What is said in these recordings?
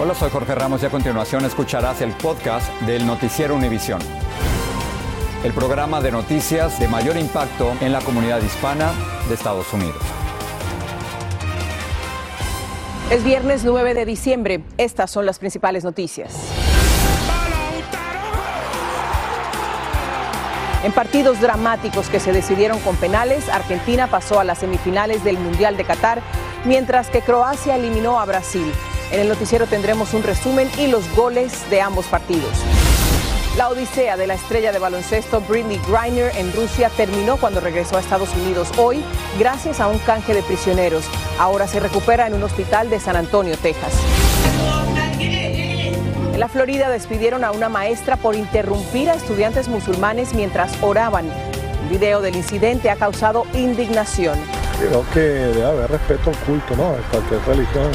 Hola, soy Jorge Ramos y a continuación escucharás el podcast del Noticiero Univisión. El programa de noticias de mayor impacto en la comunidad hispana de Estados Unidos. Es viernes 9 de diciembre. Estas son las principales noticias. En partidos dramáticos que se decidieron con penales, Argentina pasó a las semifinales del Mundial de Qatar, mientras que Croacia eliminó a Brasil. En el noticiero tendremos un resumen y los goles de ambos partidos. La odisea de la estrella de baloncesto Britney Griner en Rusia terminó cuando regresó a Estados Unidos hoy gracias a un canje de prisioneros. Ahora se recupera en un hospital de San Antonio, Texas. En la Florida despidieron a una maestra por interrumpir a estudiantes musulmanes mientras oraban. El video del incidente ha causado indignación. Creo que debe haber respeto al culto, ¿no? De cualquier religión.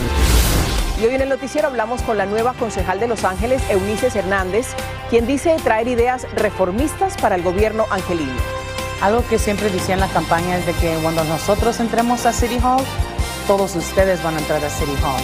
Y hoy en el noticiero hablamos con la nueva concejal de Los Ángeles, Eunice Hernández, quien dice traer ideas reformistas para el gobierno angelino. Algo que siempre decía en la campaña es de que cuando nosotros entremos a City Hall, todos ustedes van a entrar a City Hall.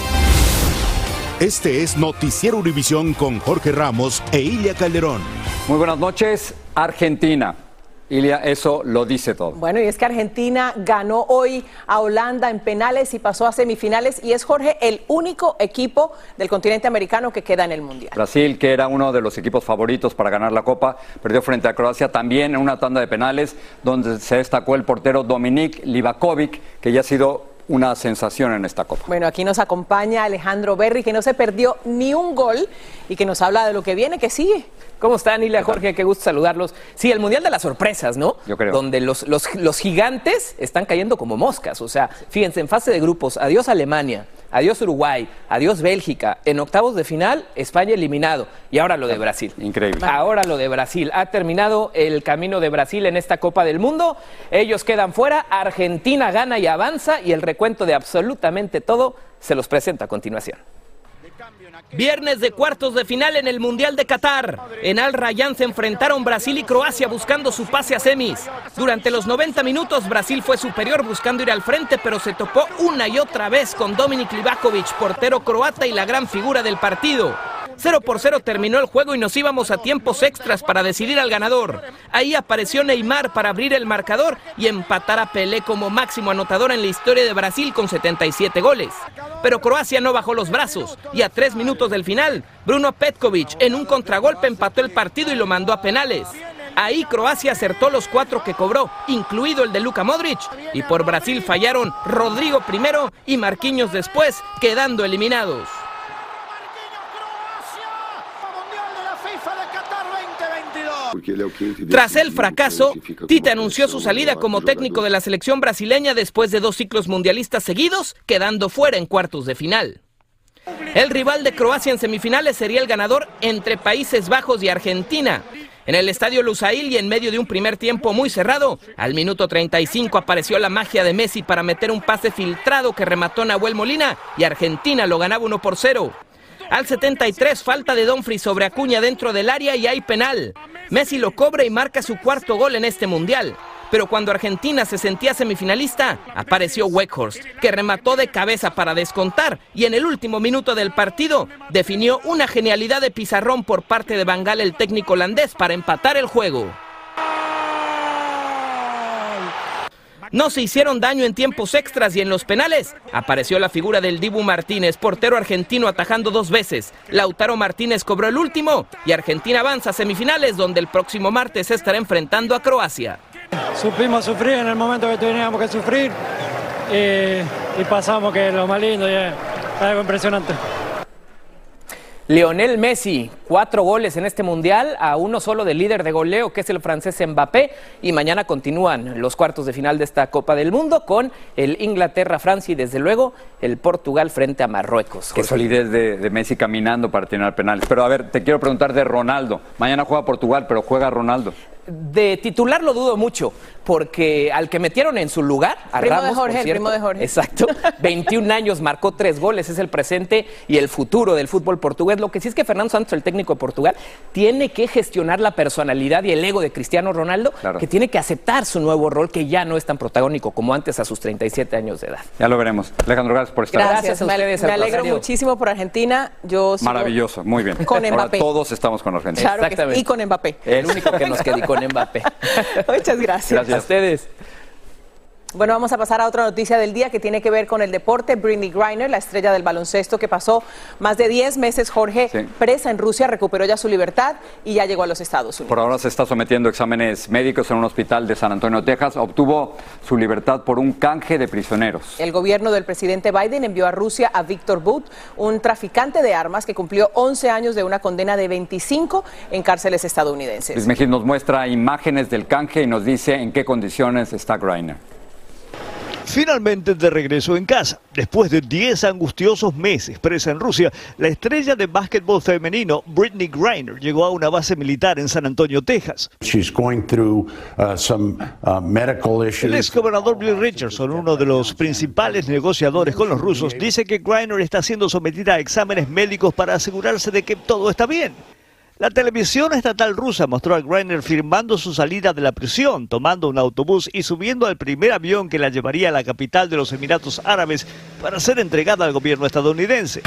Este es Noticiero Univisión con Jorge Ramos e Ilia Calderón. Muy buenas noches, Argentina. Ilia, eso lo dice todo. Bueno, y es que Argentina ganó hoy a Holanda en penales y pasó a semifinales y es Jorge el único equipo del continente americano que queda en el Mundial. Brasil, que era uno de los equipos favoritos para ganar la Copa, perdió frente a Croacia también en una tanda de penales donde se destacó el portero Dominik Livakovic, que ya ha sido una sensación en esta Copa. Bueno, aquí nos acompaña Alejandro Berry, que no se perdió ni un gol y que nos habla de lo que viene, que sigue. ¿Cómo están, Ilia, Jorge? Qué gusto saludarlos. Sí, el Mundial de las Sorpresas, ¿no? Yo creo. Donde los, los, los gigantes están cayendo como moscas. O sea, fíjense, en fase de grupos, adiós Alemania, adiós Uruguay, adiós Bélgica. En octavos de final, España eliminado. Y ahora lo de Brasil. Increíble. Ahora lo de Brasil. Ha terminado el camino de Brasil en esta Copa del Mundo. Ellos quedan fuera. Argentina gana y avanza. Y el recuento de absolutamente todo se los presenta a continuación. Viernes de cuartos de final en el Mundial de Qatar. En Al Rayyan se enfrentaron Brasil y Croacia buscando su pase a semis. Durante los 90 minutos Brasil fue superior buscando ir al frente, pero se topó una y otra vez con Dominik Livakovic, portero croata y la gran figura del partido. 0 por 0 terminó el juego y nos íbamos a tiempos extras para decidir al ganador. Ahí apareció Neymar para abrir el marcador y empatar a Pelé como máximo anotador en la historia de Brasil con 77 goles. Pero Croacia no bajó los brazos y a tres minutos del final, Bruno Petkovic en un contragolpe empató el partido y lo mandó a penales. Ahí Croacia acertó los cuatro que cobró, incluido el de Luka Modric, y por Brasil fallaron Rodrigo primero y Marquinhos después, quedando eliminados. Tras el fracaso, Tite anunció su salida como técnico de la selección brasileña después de dos ciclos mundialistas seguidos, quedando fuera en cuartos de final. El rival de Croacia en semifinales sería el ganador entre Países Bajos y Argentina. En el estadio Lusail y en medio de un primer tiempo muy cerrado, al minuto 35 apareció la magia de Messi para meter un pase filtrado que remató Nahuel Molina y Argentina lo ganaba 1 por 0. Al 73, falta de Donfrey sobre Acuña dentro del área y hay penal. Messi lo cobra y marca su cuarto gol en este mundial. Pero cuando Argentina se sentía semifinalista, apareció Weghorst, que remató de cabeza para descontar y en el último minuto del partido definió una genialidad de pizarrón por parte de Bangal, el técnico holandés, para empatar el juego. No se hicieron daño en tiempos extras y en los penales. Apareció la figura del Dibu Martínez, portero argentino atajando dos veces. Lautaro Martínez cobró el último y Argentina avanza a semifinales donde el próximo martes estará enfrentando a Croacia. Supimos sufrir en el momento que teníamos que sufrir y, pasamos que lo más lindo y algo impresionante. Lionel Messi, cuatro goles en este mundial, a uno solo del líder de goleo, que es el francés Mbappé. Y mañana continúan los cuartos de final de esta Copa del Mundo con el Inglaterra-Francia y desde luego el Portugal frente a Marruecos. Qué solidez de, de, Messi caminando para tener penales. Pero a ver, te quiero preguntar de Ronaldo. Mañana juega Portugal, pero juega Ronaldo. De titular lo dudo mucho, porque al que metieron en su lugar, a primo Ramos, de Jorge, por cierto, primo de Jorge. Exacto, 21 años, marcó tres goles, es el presente y el futuro del fútbol portugués. Lo que sí es que Fernando Santos, el técnico de Portugal, tiene que gestionar la personalidad y el ego de Cristiano Ronaldo, Claro. que tiene que aceptar su nuevo rol, que ya no es tan protagónico como antes a sus 37 años de edad. Ya lo veremos. Alejandro, gracias por estar Gracias, Gracias a me, ustedes, me al alegro muchísimo por Argentina. Yo Maravilloso, muy bien. Con Ahora Mbappé. todos estamos con Argentina. Claro que sí, Exactamente. y con Mbappé. El único que nos quedó con Mbappé. Muchas gracias. Gracias. Ustedes. Bueno, vamos a pasar a otra noticia del día que tiene que ver con el deporte. Britney Griner, la estrella del baloncesto que pasó más de 10 meses, Jorge, Sí. presa en Rusia, recuperó ya su libertad y ya llegó a los Estados Unidos. Por ahora se está sometiendo a exámenes médicos en un hospital de San Antonio, Texas. Obtuvo su libertad por un canje de prisioneros. El gobierno del presidente Biden envió a Rusia a Víctor Bout, un traficante de armas que cumplió 11 años de una condena de 25 en cárceles estadounidenses. Luis Mejid nos muestra imágenes del canje y nos dice en qué condiciones está Griner. Finalmente de regreso en casa. Después de 10 angustiosos meses presa en Rusia, la estrella de básquetbol femenino Britney Griner llegó a una base militar en San Antonio, Texas. She's going through uh, some uh, medical El issues. exgobernador Bill Richardson, uno de los principales negociadores con los rusos, dice que Griner está siendo sometida a exámenes médicos para asegurarse de que todo está bien. La televisión estatal rusa mostró a Griner firmando su salida de la prisión, tomando un autobús y subiendo al primer avión que la llevaría a la capital de los Emiratos Árabes para ser entregada al gobierno estadounidense.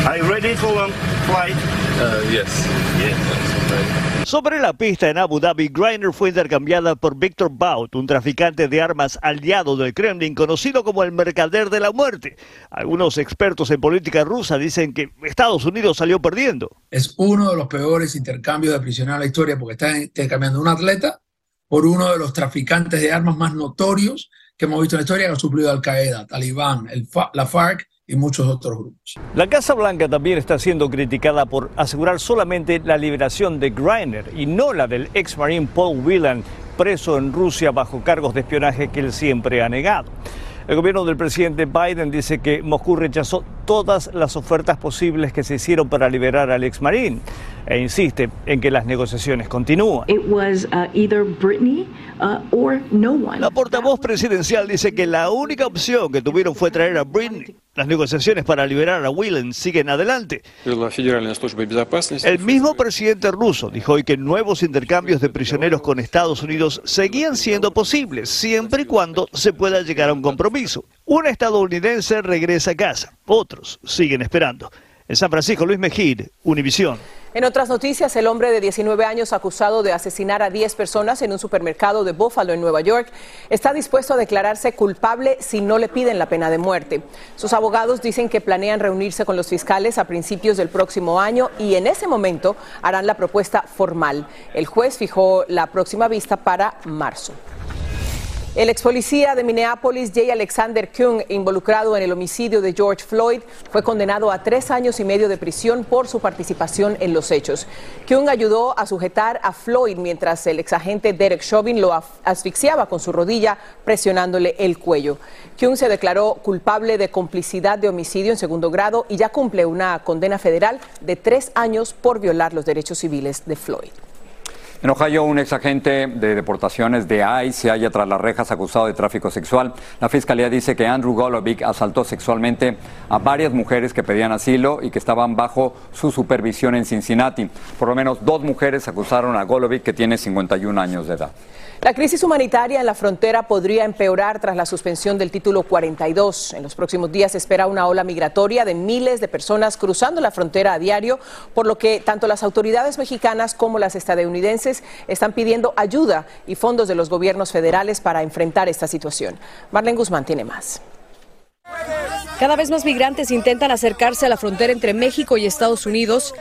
Sobre la pista en Abu Dhabi, Griner fue intercambiada por Victor Bout, un traficante de armas aliado del Kremlin, conocido como el mercader de la muerte. Algunos expertos en política rusa dicen que Estados Unidos salió perdiendo. es uno de los peores intercambios de prisioneros en la historia porque está intercambiando un atleta por uno de los traficantes de armas más notorios que hemos visto en la historia que ha suplido Al Qaeda, Talibán, el la FARC y muchos otros grupos. La Casa Blanca también está siendo criticada por asegurar solamente la liberación de Griner y no la del ex marine Paul Whelan, preso en Rusia bajo cargos de espionaje que él siempre ha negado. El gobierno del presidente Biden dice que Moscú rechazó todas las ofertas posibles que se hicieron para liberar al ex marine e insiste en que las negociaciones continúan. It was uh, either Brittany uh, or no one. La portavoz presidencial dice que la única opción que tuvieron fue traer a Britney. Las negociaciones para liberar a Whelan siguen adelante. El mismo presidente ruso dijo hoy que nuevos intercambios de prisioneros con Estados Unidos seguían siendo posibles, siempre y cuando se pueda llegar a un compromiso. Un estadounidense regresa a casa, otros siguen esperando. En San Francisco, Luis Mejid, Univisión. En otras noticias, el hombre de 19 años acusado de asesinar a 10 personas en un supermercado de Buffalo, en Nueva York, está dispuesto a declararse culpable si no le piden la pena de muerte. Sus abogados dicen que planean reunirse con los fiscales a principios del próximo año y en ese momento harán la propuesta formal. El juez fijó la próxima vista para marzo. El ex policía de Minneapolis, J. Alexander Kung, involucrado en el homicidio de George Floyd, fue condenado a tres años y medio de prisión por su participación en los hechos. Kung ayudó a sujetar a Floyd mientras el exagente Derek Chauvin lo asfixiaba con su rodilla, presionándole el cuello. Kung se declaró culpable de complicidad de homicidio en segundo grado y ya cumple una condena federal de tres años por violar los derechos civiles de Floyd. En Ohio, un exagente de deportaciones de ICE se halla tras las rejas acusado de tráfico sexual. La fiscalía dice que Andrew Golovic asaltó sexualmente a varias mujeres que pedían asilo y que estaban bajo su supervisión en Cincinnati. Por lo menos dos mujeres acusaron a Golovic, que tiene 51 años de edad. La crisis humanitaria en la frontera podría empeorar tras la suspensión del título 42. En los próximos días se espera una ola migratoria de miles de personas cruzando la frontera a diario, por lo que tanto las autoridades mexicanas como las estadounidenses están pidiendo ayuda y fondos de los gobiernos federales para enfrentar esta situación. Marlene Guzmán tiene más. Cada vez más migrantes intentan acercarse a la frontera entre México y Estados Unidos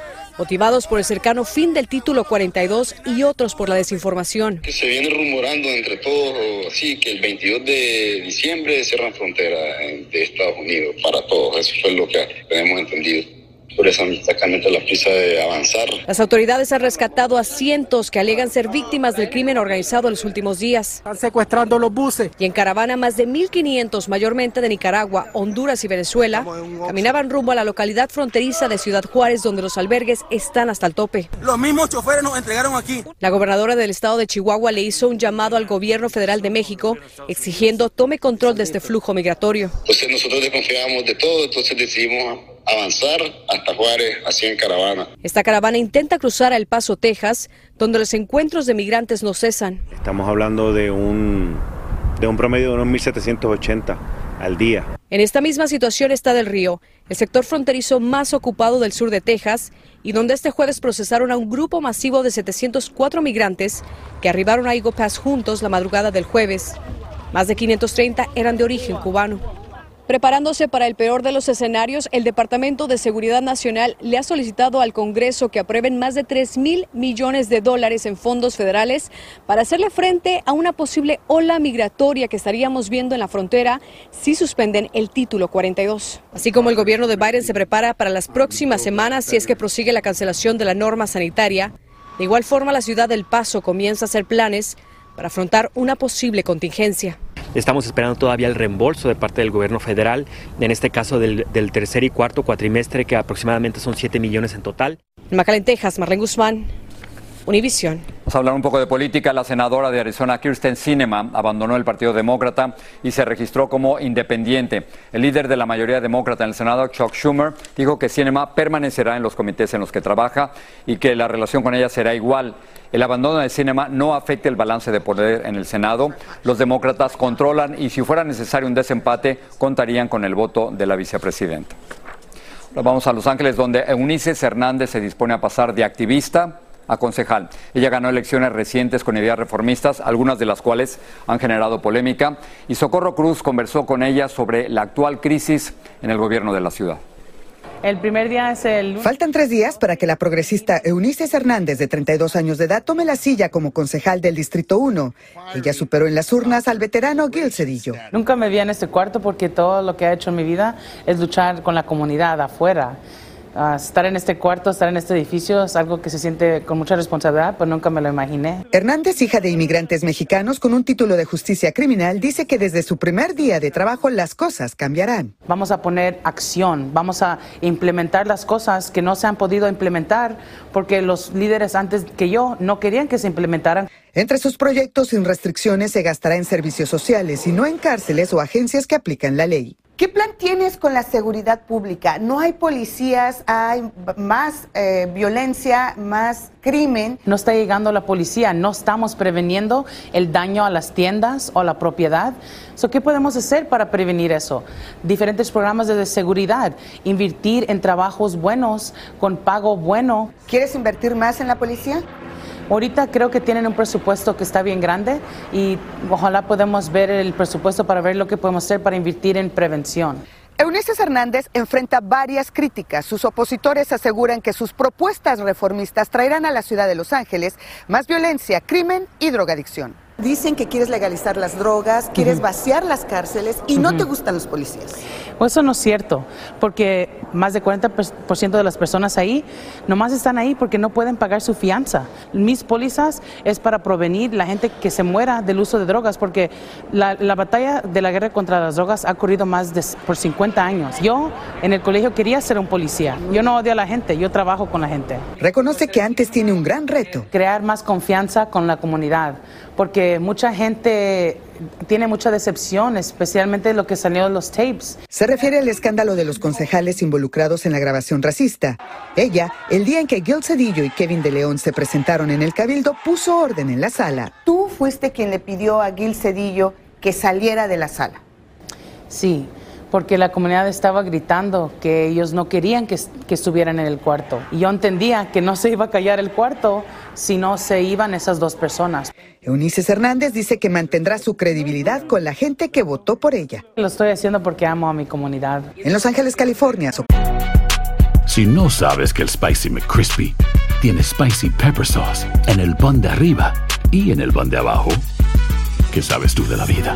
motivados por el cercano fin del título 42 y otros por la desinformación. Se viene rumorando entre todos, así que el 22 de diciembre cierran frontera de Estados Unidos para todos, eso fue lo que tenemos entendido por eso exactamente la prisa de avanzar. Las autoridades han rescatado a cientos que alegan ser víctimas del crimen organizado en los últimos días. Están secuestrando los buses. Y en caravana más de 1.500, mayormente de Nicaragua, Honduras y Venezuela, caminaban rumbo a la localidad fronteriza de Ciudad Juárez, donde los albergues están hasta el tope. Los mismos choferes nos entregaron aquí. La gobernadora del estado de Chihuahua le hizo un llamado al gobierno federal de México exigiendo tome control de este flujo migratorio. Entonces nosotros desconfiábamos de todo, entonces decidimos avanzar hasta Juárez, así en caravana. Esta caravana intenta cruzar a El Paso, Texas, donde los encuentros de migrantes no cesan. Estamos hablando de un, de un promedio de unos 1.780 al día. En esta misma situación está Del Río, el sector fronterizo más ocupado del sur de Texas, y donde este jueves procesaron a un grupo masivo de 704 migrantes que arribaron a Eagle Pass juntos la madrugada del jueves. Más de 530 eran de origen cubano. Preparándose para el peor de los escenarios, el Departamento de Seguridad Nacional le ha solicitado al Congreso que aprueben más de 3 mil millones de dólares en fondos federales para hacerle frente a una posible ola migratoria que estaríamos viendo en la frontera si suspenden el título 42. Así como el gobierno de Biden se prepara para las próximas semanas si es que prosigue la cancelación de la norma sanitaria, de igual forma la ciudad del Paso comienza a hacer planes para afrontar una posible contingencia. Estamos esperando todavía el reembolso de parte del gobierno federal, en este caso del, tercer y cuarto cuatrimestre, que aproximadamente son 7 millones en total. En Macalén, Texas, Marlene Guzmán, Univisión. Vamos a hablar un poco de política. La senadora de Arizona, Kirsten Sinema, abandonó el Partido Demócrata y se registró como independiente. El líder de la mayoría demócrata en el Senado, Chuck Schumer, dijo que Sinema permanecerá en los comités en los que trabaja y que la relación con ella será igual. El abandono de Cinema no afecta el balance de poder en el Senado. Los demócratas controlan y si fuera necesario un desempate, contarían con el voto de la vicepresidenta. Ahora vamos a Los Ángeles, donde Eunice Hernández se dispone a pasar de activista a concejal. Ella ganó elecciones recientes con ideas reformistas, algunas de las cuales han generado polémica, y Socorro Cruz conversó con ella sobre la actual crisis en el gobierno de la ciudad. El primer día es el... Faltan tres días para que la progresista Eunice Hernández, de 32 años de edad, tome la silla como concejal del Distrito 1. Ella superó en las urnas al veterano Gil Cedillo. Nunca me vi en este cuarto porque todo lo que he hecho en mi vida es luchar con la comunidad afuera estar en este cuarto, estar en este edificio es algo que se siente con mucha responsabilidad, pero nunca me lo imaginé. Hernández, hija de inmigrantes mexicanos con un título de justicia criminal, dice que desde su primer día de trabajo las cosas cambiarán. Vamos a poner acción, vamos a implementar las cosas que no se han podido implementar porque los líderes antes que yo no querían que se implementaran. Entre sus proyectos sin restricciones se gastará en servicios sociales y no en cárceles o agencias que aplican la ley. ¿Qué plan tienes con la seguridad pública? No hay policías, hay más eh, violencia, más crimen. No está llegando la policía, no estamos preveniendo el daño a las tiendas o a la propiedad. ¿Qué podemos hacer para prevenir eso? Diferentes programas de seguridad, invertir en trabajos buenos, con pago bueno. ¿Quieres invertir más en la policía? Ahorita creo que tienen un presupuesto que está bien grande y ojalá podamos ver el presupuesto para ver lo que podemos hacer para invertir en prevención. Eunice Hernández enfrenta varias críticas. Sus opositores aseguran que sus propuestas reformistas traerán a la ciudad de Los Ángeles más violencia, crimen y drogadicción. Dicen que quieres legalizar las drogas, quieres vaciar las cárceles y no te gustan los policías. Pues eso no es cierto, porque más de 40% de las personas ahí nomás están ahí porque no pueden pagar su fianza. Mis pólizas es para prevenir la gente que se muera del uso de drogas, porque la, batalla de la guerra contra las drogas ha ocurrido más de por 50 años. Yo en el colegio quería ser un policía. Yo no odio a la gente, yo trabajo con la gente. Reconoce que antes tiene un gran reto. Crear más confianza con la comunidad, porque mucha gente tiene mucha decepción, especialmente lo que salió en los tapes. Se refiere al escándalo de los concejales involucrados en la grabación racista. Ella, el día en que Gil Cedillo y Kevin de León se presentaron en el Cabildo, puso orden en la sala. Tú fuiste quien le pidió a Gil Cedillo que saliera de la sala. Sí, porque la comunidad estaba gritando que ellos no querían que, estuvieran en el cuarto. Y yo entendía que no se iba a callar el cuarto si no se iban esas dos personas. Eunice Hernández dice que mantendrá su credibilidad con la gente que votó por ella. Lo estoy haciendo porque amo a mi comunidad. En Los Ángeles, California. Si no sabes que el Spicy McCrispy tiene Spicy Pepper Sauce en el pan de arriba y en el pan de abajo, ¿qué sabes tú de la vida?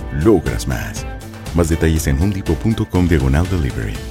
logras más. Más detalles en homedepot.com diagonal delivery.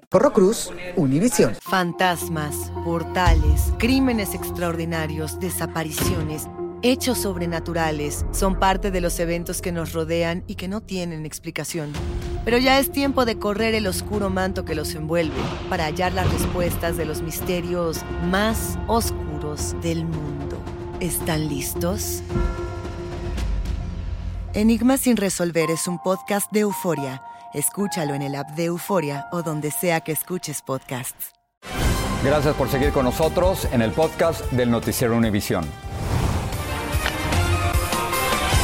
Porro Cruz, Univisión. Fantasmas, portales, crímenes extraordinarios, desapariciones, hechos sobrenaturales son parte de los eventos que nos rodean y que no tienen explicación. Pero ya es tiempo de correr el oscuro manto que los envuelve para hallar las respuestas de los misterios más oscuros del mundo. ¿Están listos? Enigma sin resolver es un podcast de euforia Escúchalo en el app de Euforia o donde sea que escuches podcasts. Gracias por seguir con nosotros en el podcast del Noticiero Univisión.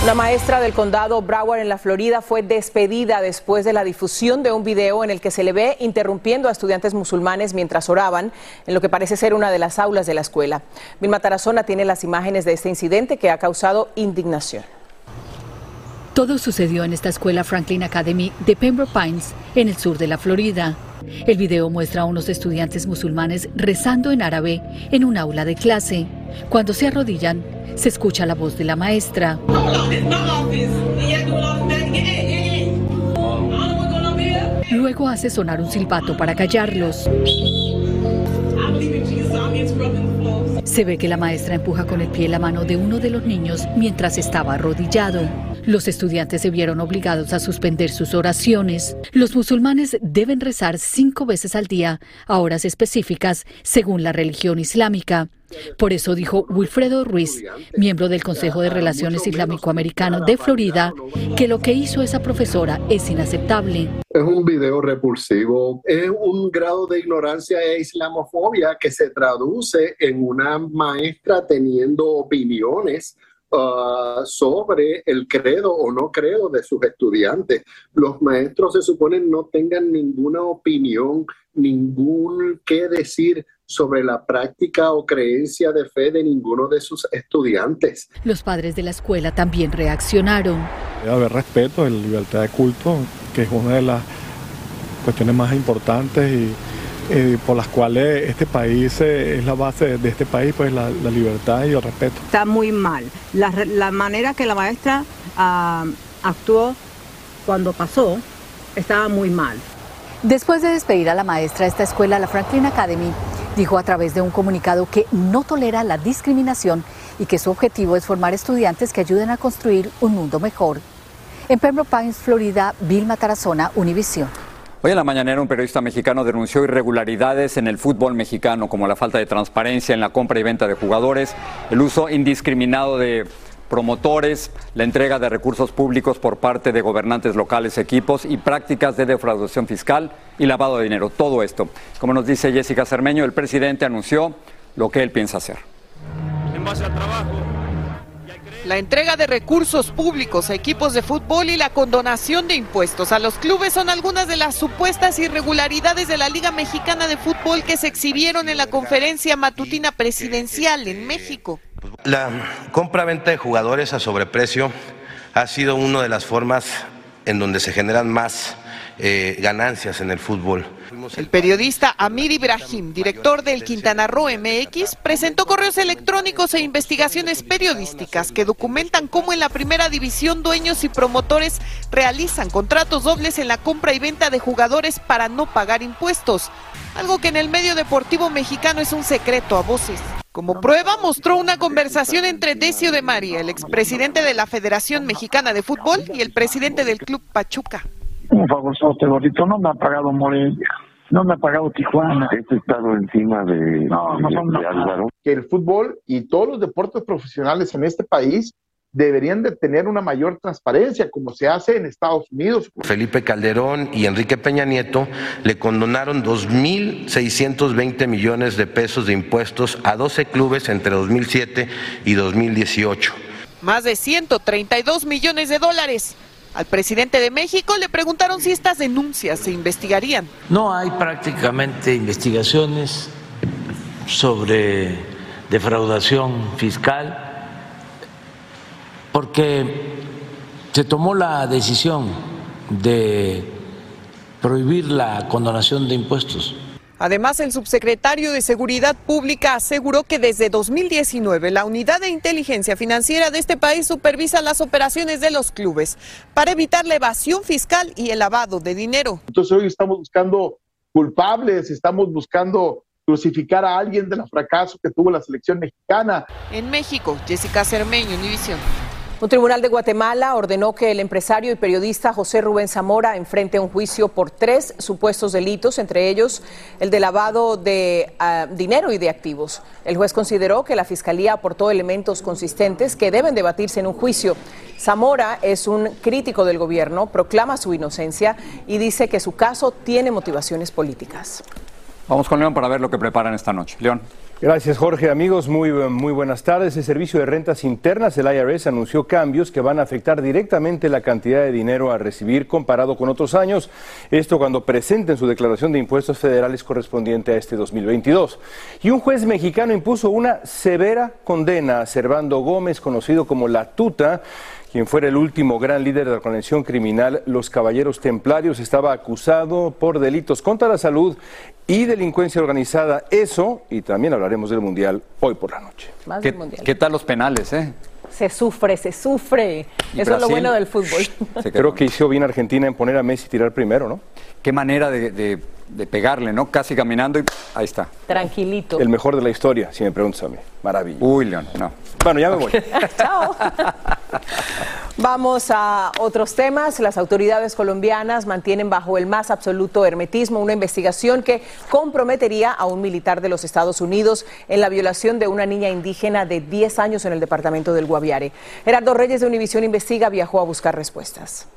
La maestra del condado Broward en la Florida fue despedida después de la difusión de un video en el que se le ve interrumpiendo a estudiantes musulmanes mientras oraban en lo que parece ser una de las aulas de la escuela. Vilma Tarazona tiene las imágenes de este incidente que ha causado indignación. Todo sucedió en esta escuela Franklin Academy de Pembroke Pines, en el sur de la Florida. El video muestra a unos estudiantes musulmanes rezando en árabe en un aula de clase. Cuando se arrodillan, se escucha la voz de la maestra. Luego hace sonar un silbato para callarlos. Se ve que la maestra empuja con el pie la mano de uno de los niños mientras estaba arrodillado. Los estudiantes se vieron obligados a suspender sus oraciones. Los musulmanes deben rezar cinco veces al día a horas específicas según la religión islámica. Por eso dijo Wilfredo Ruiz, miembro del Consejo de Relaciones Islámico-Americano de Florida, que lo que hizo esa profesora es inaceptable. Es un video repulsivo, es un grado de ignorancia e islamofobia que se traduce en una maestra teniendo opiniones Uh, sobre el credo o no credo de sus estudiantes. Los maestros se suponen no tengan ninguna opinión, ningún qué decir sobre la práctica o creencia de fe de ninguno de sus estudiantes. Los padres de la escuela también reaccionaron. Debe haber respeto y libertad de culto, que es una de las cuestiones más importantes y eh, por las cuales este país eh, es la base de este país, pues la, libertad y el respeto. Está muy mal. La, manera que la maestra ah, actuó cuando pasó estaba muy mal. Después de despedir a la maestra de esta escuela, la Franklin Academy dijo a través de un comunicado que no tolera la discriminación y que su objetivo es formar estudiantes que ayuden a construir un mundo mejor. En Pembroke Pines, Florida, Vilma Tarazona, Univisión. Hoy en la mañanera un periodista mexicano denunció irregularidades en el fútbol mexicano, como la falta de transparencia en la compra y venta de jugadores, el uso indiscriminado de promotores, la entrega de recursos públicos por parte de gobernantes locales, equipos y prácticas de defraudación fiscal y lavado de dinero. Todo esto. Como nos dice Jessica Cermeño, el presidente anunció lo que él piensa hacer. En base al trabajo la entrega de recursos públicos a equipos de fútbol y la condonación de impuestos a los clubes son algunas de las supuestas irregularidades de la Liga Mexicana de Fútbol que se exhibieron en la conferencia matutina presidencial en México. La compra-venta de jugadores a sobreprecio ha sido una de las formas en donde se generan más eh, ganancias en el fútbol. El periodista Amir Ibrahim, director del Quintana Roo MX, presentó correos electrónicos e investigaciones periodísticas que documentan cómo en la primera división dueños y promotores realizan contratos dobles en la compra y venta de jugadores para no pagar impuestos, algo que en el medio deportivo mexicano es un secreto a voces. Como prueba mostró una conversación entre Decio de María, el expresidente de la Federación Mexicana de Fútbol, y el presidente del Club Pachuca. Un favor, gordito, no me ha pagado Morelia. No me ha pagado Tijuana. Este estado encima de, no, no, Álvaro. Que el fútbol y todos los deportes profesionales en este país deberían de tener una mayor transparencia, como se hace en Estados Unidos. Felipe Calderón y Enrique Peña Nieto le condonaron 2.620 millones de pesos de impuestos a 12 clubes entre 2007 y 2018. Más de 132 millones de dólares. Al presidente de México le preguntaron si estas denuncias se investigarían. No hay prácticamente investigaciones sobre defraudación fiscal porque se tomó la decisión de prohibir la condonación de impuestos Además, el subsecretario de Seguridad Pública aseguró que desde 2019 la unidad de inteligencia financiera de este país supervisa las operaciones de los clubes para evitar la evasión fiscal y el lavado de dinero. Entonces hoy estamos buscando culpables, estamos buscando crucificar a alguien del fracaso que tuvo la selección mexicana. En México, Jessica Cermeño, Univisión. Un tribunal de Guatemala ordenó que el empresario y periodista José Rubén Zamora enfrente un juicio por tres supuestos delitos, entre ellos el de lavado de ah, dinero y de activos. El juez consideró que la fiscalía aportó elementos consistentes que deben debatirse en un juicio. Zamora es un crítico del gobierno, proclama su inocencia y dice que su caso tiene motivaciones políticas. Vamos con León para ver lo que preparan esta noche. León. Gracias, Jorge. Amigos, muy, muy buenas tardes. El Servicio de Rentas Internas, el IRS, anunció cambios que van a afectar directamente la cantidad de dinero a recibir comparado con otros años. Esto cuando presenten su declaración de impuestos federales correspondiente a este 2022. Y un juez mexicano impuso una severa condena a Servando Gómez, conocido como La Tuta, quien fuera el último gran líder de la convención criminal Los Caballeros Templarios, estaba acusado por delitos contra la salud y delincuencia organizada. Eso, y también hablaremos del Mundial hoy por la noche. ¿Qué, ¿Qué tal los penales, eh? Se sufre, se sufre. Eso es lo bueno del fútbol. Creo que hizo bien Argentina en poner a Messi tirar primero, ¿no? Qué manera de, pegarle, ¿no? Casi caminando y ahí está. Tranquilito. El mejor de la historia, si me preguntas a mí. Maravilla. Uy, León, no. Bueno, ya me voy. Chao. Vamos a otros temas. Las autoridades colombianas mantienen bajo el más absoluto hermetismo una investigación que comprometería a un militar de los Estados Unidos en la violación de una niña indígena de 10 años en el departamento del Guaviare. Gerardo Reyes de Univisión Investiga viajó a buscar respuestas.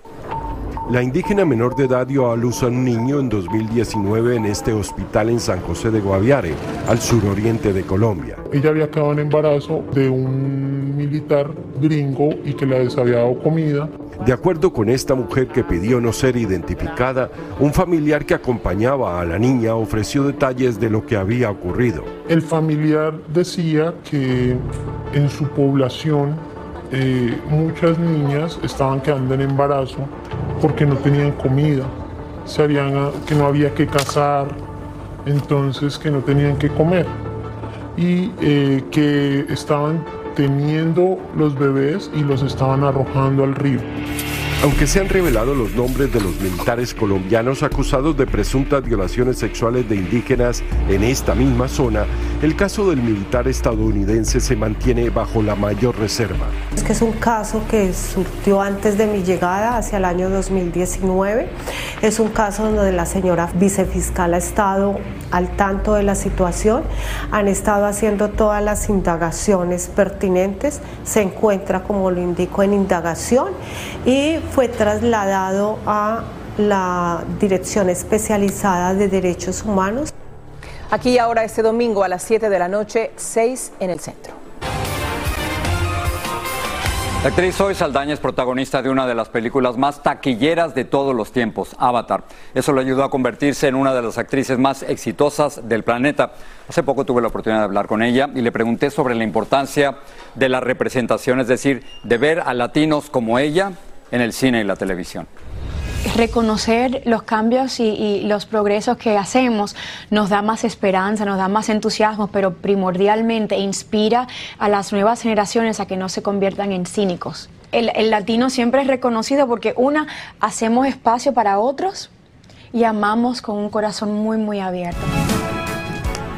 La indígena menor de edad dio a luz a un niño en 2019 en este hospital en San José de Guaviare, al suroriente de Colombia. Ella había quedado en embarazo de un militar gringo y que le había dado comida. De acuerdo con esta mujer que pidió no ser identificada, un familiar que acompañaba a la niña ofreció detalles de lo que había ocurrido. El familiar decía que en su población eh, muchas niñas estaban quedando en embarazo porque no tenían comida, se que no había que cazar, entonces que no tenían que comer y eh, que estaban teniendo los bebés y los estaban arrojando al río. Aunque se han revelado los nombres de los militares colombianos acusados de presuntas violaciones sexuales de indígenas en esta misma zona, el caso del militar estadounidense se mantiene bajo la mayor reserva. Es que es un caso que surgió antes de mi llegada, hacia el año 2019. Es un caso donde la señora vicefiscal ha estado al tanto de la situación, han estado haciendo todas las indagaciones pertinentes, se encuentra, como lo indico, en indagación y fue trasladado a la Dirección Especializada de Derechos Humanos. Aquí ahora este domingo a las 7 de la noche, 6 en el centro. La actriz Zoe Saldaña es protagonista de una de las películas más taquilleras de todos los tiempos, Avatar. Eso le ayudó a convertirse en una de las actrices más exitosas del planeta. Hace poco tuve la oportunidad de hablar con ella y le pregunté sobre la importancia de la representación, es decir, de ver a latinos como ella en el cine y la televisión reconocer los cambios y, los progresos que hacemos nos da más esperanza, nos da más entusiasmo, pero primordialmente inspira a las nuevas generaciones a que no se conviertan en cínicos. El, el latino siempre es reconocido porque, una, hacemos espacio para otros y amamos con un corazón muy, muy abierto.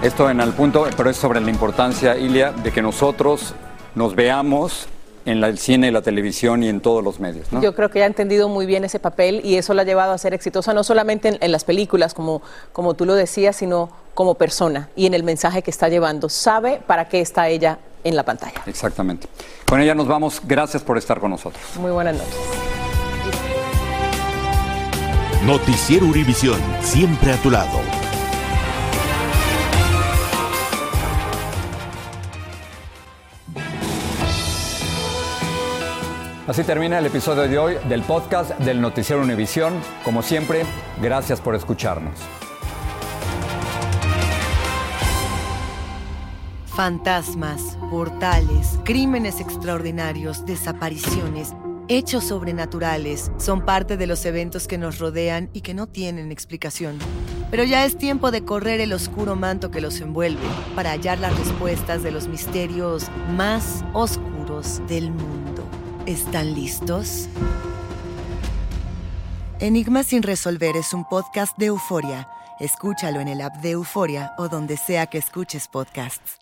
Esto en el punto, pero es sobre la importancia, Ilia, de que nosotros nos veamos en el cine, la televisión y en todos los medios. Yo creo que ha entendido muy bien ese papel y eso la ha llevado a ser exitosa no solamente en, las películas, como, como tú lo decías, sino como persona y en el mensaje que está llevando. Sabe para qué está ella en la pantalla. Exactamente. Con ella nos vamos. Gracias por estar con nosotros. Muy buenas noches. Noticiero Univisión, siempre a tu lado. Así termina el episodio de hoy del podcast del Noticiero Univisión. Como siempre, gracias por escucharnos. Fantasmas, portales, crímenes extraordinarios, desapariciones, hechos sobrenaturales son parte de los eventos que nos rodean y que no tienen explicación. Pero ya es tiempo de correr el oscuro manto que los envuelve para hallar las respuestas de los misterios más oscuros del mundo. ¿Están listos? Enigma sin resolver es un podcast de euforia. Escúchalo en el app de Euforia o donde sea que escuches podcasts.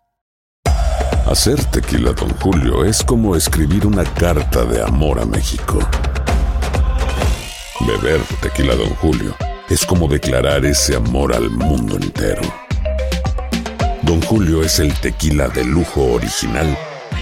Hacer tequila, don Julio, es como escribir una carta de amor a México. Beber tequila, don Julio, es como declarar ese amor al mundo entero. Don Julio es el tequila de lujo original